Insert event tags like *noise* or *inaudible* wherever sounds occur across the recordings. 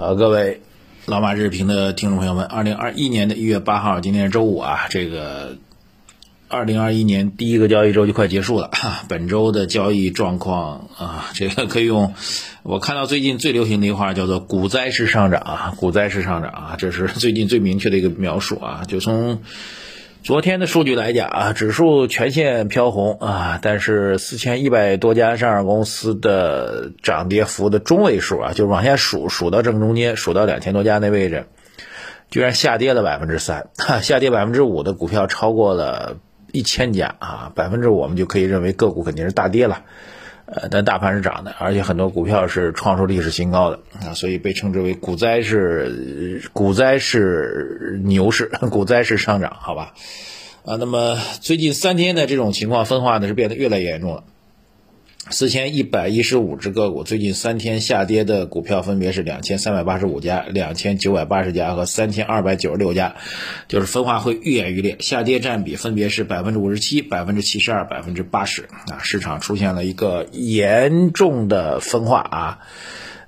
呃，各位老马日评的听众朋友们，二零二一年的一月八号，今天是周五啊，这个二零二一年第一个交易周就快结束了。*laughs* 本周的交易状况啊，*laughs* 这个可以用我看到最近最流行的一句话叫做“股灾式上涨”啊，股灾式上涨啊，这是最近最明确的一个描述啊，就从。昨天的数据来讲啊，指数全线飘红啊，但是四千一百多家上市公司的涨跌幅的中位数啊，就往下数，数到正中间，数到两千多家那位置，居然下跌了百分之三，*laughs* 下跌百分之五的股票超过了一千家啊，百分之五我们就可以认为个股肯定是大跌了。呃，但大盘是涨的，而且很多股票是创出历史新高的啊，所以被称之为股灾是股灾是牛市，*laughs* 股灾是上涨，好吧？啊，那么最近三天的这种情况分化呢是变得越来越严重了。四千一百一十五只个股，最近三天下跌的股票分别是两千三百八十五家、两千九百八十家和三千二百九十六家，就是分化会愈演愈烈，下跌占比分别是百分之五十七、百分之七十二、百分之八十啊，市场出现了一个严重的分化啊。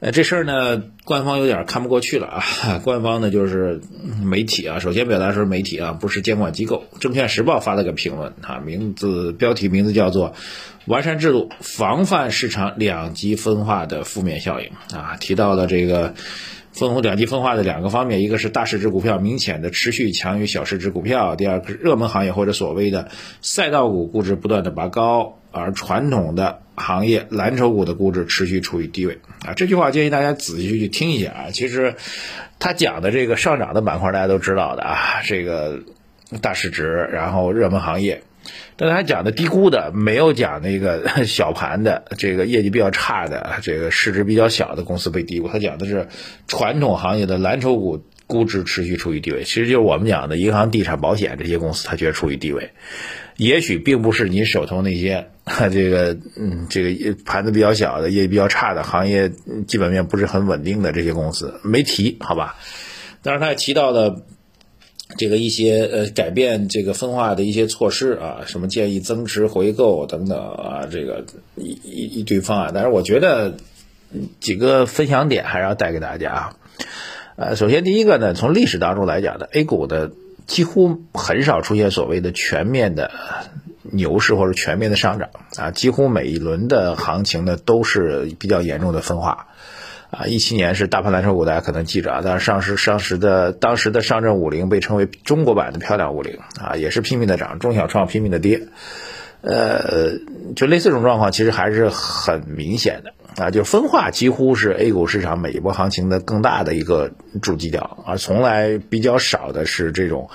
呃，这事儿呢，官方有点看不过去了啊。*laughs* 官方呢就是媒体啊，首先表达是媒体啊，不是监管机构。证券时报发了个评论啊，名字标题名字叫做“完善制度，防范市场两极分化的负面效应”啊，提到了这个分红两极分化的两个方面，一个是大市值股票明显的持续强于小市值股票，第二个是热门行业或者所谓的赛道股估值不断的拔高。而传统的行业蓝筹股的估值持续处于低位啊，这句话建议大家仔细去听一下啊。其实他讲的这个上涨的板块大家都知道的啊，这个大市值，然后热门行业，但他讲的低估的，没有讲那个 *laughs* 小盘的，这个业绩比较差的，这个市值比较小的公司被低估。他讲的是传统行业的蓝筹股估值持续处于低位，其实就是我们讲的银行、地产、保险这些公司，它却处于低位。也许并不是你手头那些 *laughs* 这个嗯这个盘子比较小的业绩比较差的行业基本面不是很稳定的这些公司没提好吧？但是他也提到了这个一些呃改变这个分化的一些措施啊，什么建议增持回购等等啊，这个一一一堆方案。但是我觉得几个分享点还是要带给大家啊。呃，首先第一个呢，从历史当中来讲呢，A 股的。几乎很少出现所谓的全面的牛市或者全面的上涨啊，几乎每一轮的行情呢都是比较严重的分化啊。一七年是大盘蓝筹股，大家可能记着啊，但是上市上市的当时的上证五零被称为中国版的漂亮五零啊，也是拼命的涨，中小创拼命的跌，呃，就类似这种状况，其实还是很明显的。啊，就分化几乎是 A 股市场每一波行情的更大的一个主基调，而从来比较少的是这种，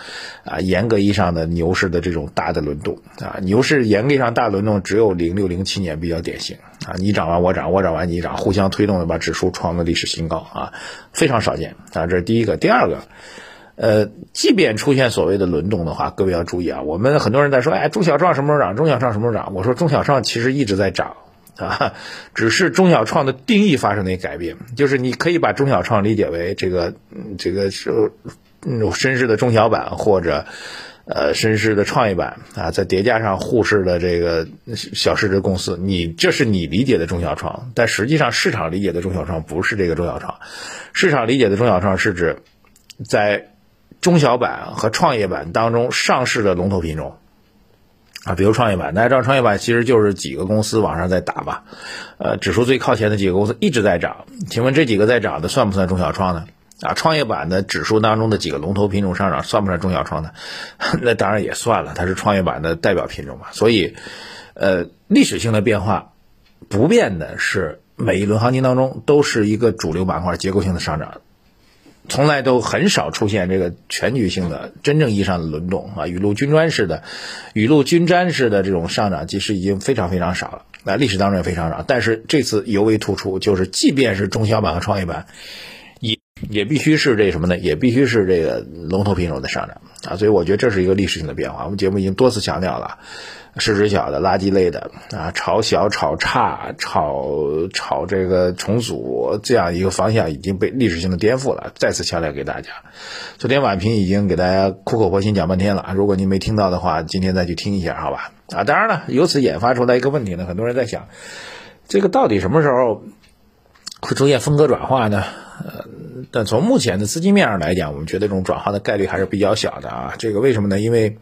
啊，严格意义上的牛市的这种大的轮动。啊，牛市严格意义上大轮动只有零六零七年比较典型。啊，你涨完我涨，我涨完你涨，互相推动的把指数创了历史新高。啊，非常少见。啊，这是第一个，第二个，呃，即便出现所谓的轮动的话，各位要注意啊，我们很多人在说，哎，中小创什么时候涨？中小创什么时候涨？我说中小创其实一直在涨。*laughs* 啊，只是中小创的定义发生了一改变，就是你可以把中小创理解为这个，这个是那种绅士的中小板，或者呃深市的创业板啊，在叠加上沪市的这个小市值公司，你这是你理解的中小创，但实际上市场理解的中小创不是这个中小创，市场理解的中小创是指在中小板和创业板当中上市的龙头品种。啊，比如创业板，大家知道创业板其实就是几个公司往上在打吧，呃，指数最靠前的几个公司一直在涨，请问这几个在涨的算不算中小创呢？啊，创业板的指数当中的几个龙头品种上涨算不算中小创呢？*laughs* 那当然也算了，它是创业板的代表品种嘛。所以，呃，历史性的变化不变的是每一轮行情当中都是一个主流板块结构性的上涨。从来都很少出现这个全局性的真正意义上的轮动啊，雨露均沾式的、雨露均沾式的这种上涨，其实已经非常非常少了。那历史当中也非常少，但是这次尤为突出，就是即便是中小板和创业板，也必须是这什么呢？也必须是这个龙头品种的上涨啊。所以我觉得这是一个历史性的变化。我们节目已经多次强调了。市值小的垃圾类的啊，炒小、炒差、炒炒这个重组这样一个方向已经被历史性的颠覆了。再次强调给大家，昨天晚评已经给大家苦口婆心讲半天了。如果您没听到的话，今天再去听一下，好吧？啊，当然了，由此引发出来一个问题呢，很多人在想，这个到底什么时候会出现风格转化呢？呃，但从目前的资金面上来讲，我们觉得这种转化的概率还是比较小的啊。这个为什么呢？因为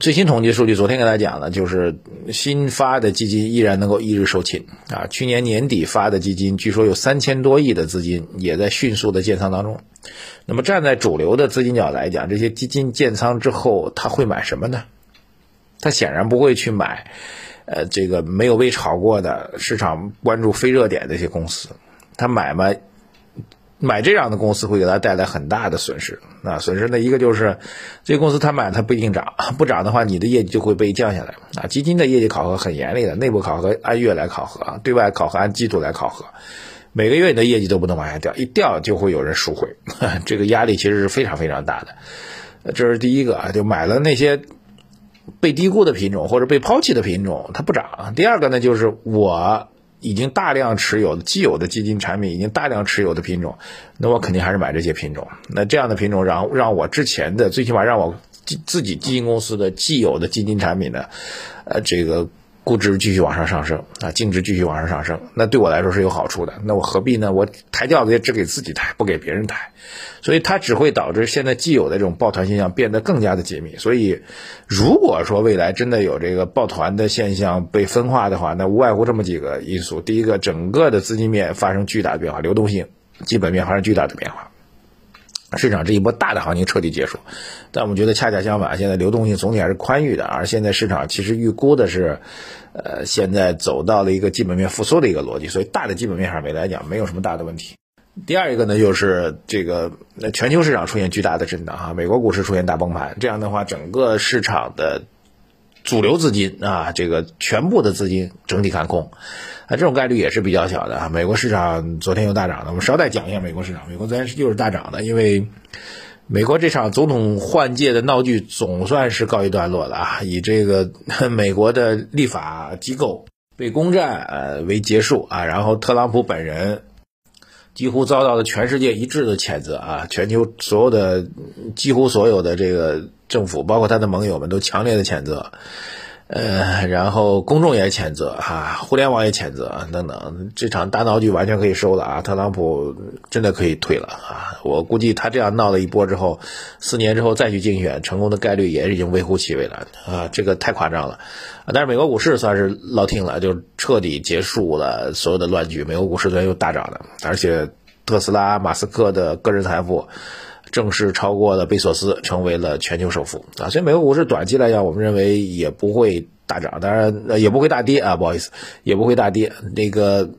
最新统计数据，昨天给大家讲了，就是新发的基金依然能够一日售罄啊。去年年底发的基金，据说有三千多亿的资金也在迅速的建仓当中。那么站在主流的资金角来讲，这些基金建仓之后，他会买什么呢？他显然不会去买，呃，这个没有被炒过的市场关注非热点的一些公司，他买嘛。买这样的公司会给他带来很大的损失啊！损失呢，一个就是这公司他买它不一定涨，*laughs* 不涨的话，你的业绩就会被降下来啊。基金的业绩考核很严厉的，内部考核按月来考核，对外考核按季度来考核，每个月你的业绩都不能往下掉，一掉就会有人赎回，*laughs* 这个压力其实是非常非常大的。这是第一个啊，就买了那些被低估的品种或者被抛弃的品种，它不涨。第二个呢，就是我。已经大量持有的既有的基金产品，已经大量持有的品种，那我肯定还是买这些品种。那这样的品种让让我之前的最起码让我自己基金公司的既有的基金产品呢，呃，这个。估值继续往上上升啊，净值继续往上上升，那对我来说是有好处的。那我何必呢？我抬轿子也只给自己抬，不给别人抬，所以它只会导致现在既有的这种抱团现象变得更加的紧密。所以，如果说未来真的有这个抱团的现象被分化的话，那无外乎这么几个因素：第一个，整个的资金面发生巨大的变化，流动性、基本面发生巨大的变化。市场这一波大的行情彻底结束，但我们觉得恰恰相反，现在流动性总体还是宽裕的，而现在市场其实预估的是，呃，现在走到了一个基本面复苏的一个逻辑，所以大的基本面上面来讲没有什么大的问题。第二一个呢，就是这个全球市场出现巨大的震荡哈，美国股市出现大崩盘，这样的话，整个市场的主流资金啊，这个全部的资金整体看空。啊这种概率也是比较小的啊。美国市场昨天又大涨了，我们稍待讲一下美国市场。美国昨天又是大涨的，因为美国这场总统换届的闹剧总算是告一段落了啊，以这个 *laughs* 美国的立法机构被攻占呃为结束啊。然后特朗普本人几乎遭到了全世界一致的谴责啊，全球所有的几乎所有的这个政府，包括他的盟友们都强烈的谴责。呃，然后公众也谴责哈，互联网也谴责等等，这场大闹剧完全可以收了啊！特朗普真的可以退了啊！我估计他这样闹了一波之后，四年之后再去竞选成功的概率也已经微乎其微了啊！这个太夸张了啊！但是美国股市算是落听了，就彻底结束了所有的乱局，美国股市昨天又大涨了，而且特斯拉马斯克的个人财富。正式超过了贝索斯，成为了全球首富啊！所以美国股市短期来讲，我们认为也不会大涨，当然也不会大跌啊，不好意思，也不会大跌。那个，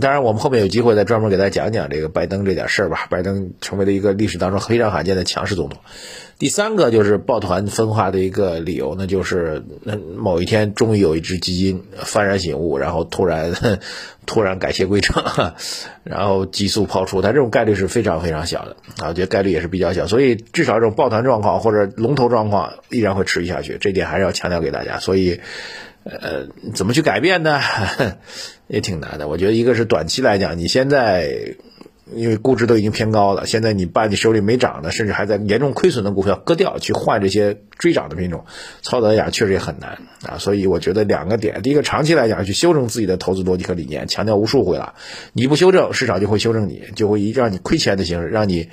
当然我们后面有机会再专门给大家讲讲这个拜登这点事儿吧。拜登成为了一个历史当中非常罕见的强势总统。第三个就是抱团分化的一个理由，那就是某一天终于有一只基金幡然醒悟，然后突然 *laughs* 突然改邪归正，*laughs* 然后急速抛出，它这种概率是非常非常小的啊，我觉得概率也是比较小，所以至少这种抱团状况或者龙头状况依然会持续下去，这点还是要强调给大家。所以，呃，怎么去改变呢？也挺难的。我觉得一个是短期来讲，你现在。因为估值都已经偏高了，现在你把你手里没涨的，甚至还在严重亏损的股票割掉，去换这些追涨的品种，操作来讲确实也很难啊。所以我觉得两个点，第一个长期来讲去修正自己的投资逻辑和理念，强调无数回了，你不修正，市场就会修正你，就会以让你亏钱的形式，让你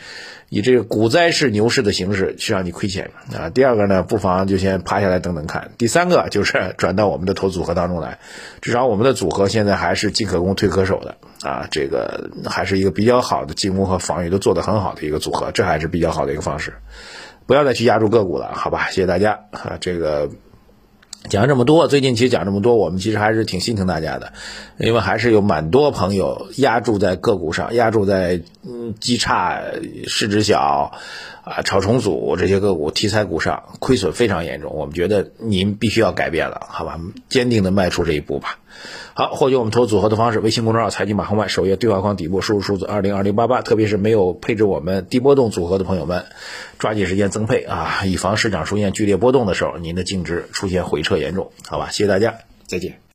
以这个股灾式牛市的形式去让你亏钱啊。第二个呢，不妨就先趴下来等等看。第三个就是转到我们的投资组合当中来，至少我们的组合现在还是进可攻退可守的。啊，这个还是一个比较好的进攻和防御都做得很好的一个组合，这还是比较好的一个方式。不要再去压住个股了，好吧？谢谢大家。啊，这个讲这么多，最近其实讲这么多，我们其实还是挺心疼大家的，因为还是有蛮多朋友压住在个股上，压住在嗯基差、市值小啊、超重组这些个股、题材股上，亏损非常严重。我们觉得您必须要改变了，好吧？坚定的迈出这一步吧。好，获取我们投组合的方式：微信公众号“财经马红外”首页对话框底部输入数字二零二零八八。特别是没有配置我们低波动组合的朋友们，抓紧时间增配啊，以防市场出现剧烈波动的时候，您的净值出现回撤严重。好吧，谢谢大家，再见。